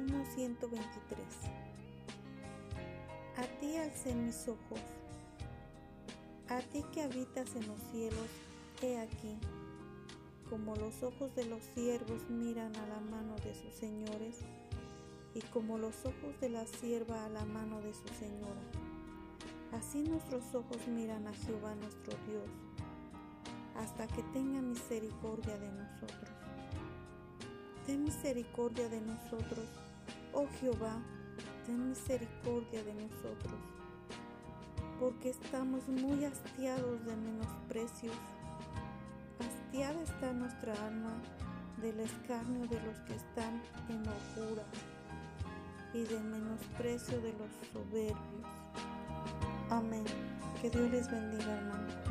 Salmo 123. A ti alcé mis ojos, a ti que habitas en los cielos, he aquí, como los ojos de los siervos miran a la mano de sus señores, y como los ojos de la sierva a la mano de su señora. Así nuestros ojos miran a Jehová nuestro Dios, hasta que tenga misericordia de nosotros ten misericordia de nosotros. Oh Jehová, ten misericordia de nosotros, porque estamos muy hastiados de menosprecios. Hastiada está nuestra alma del escarnio de los que están en locura y del menosprecio de los soberbios. Amén. Que Dios les bendiga, hermano.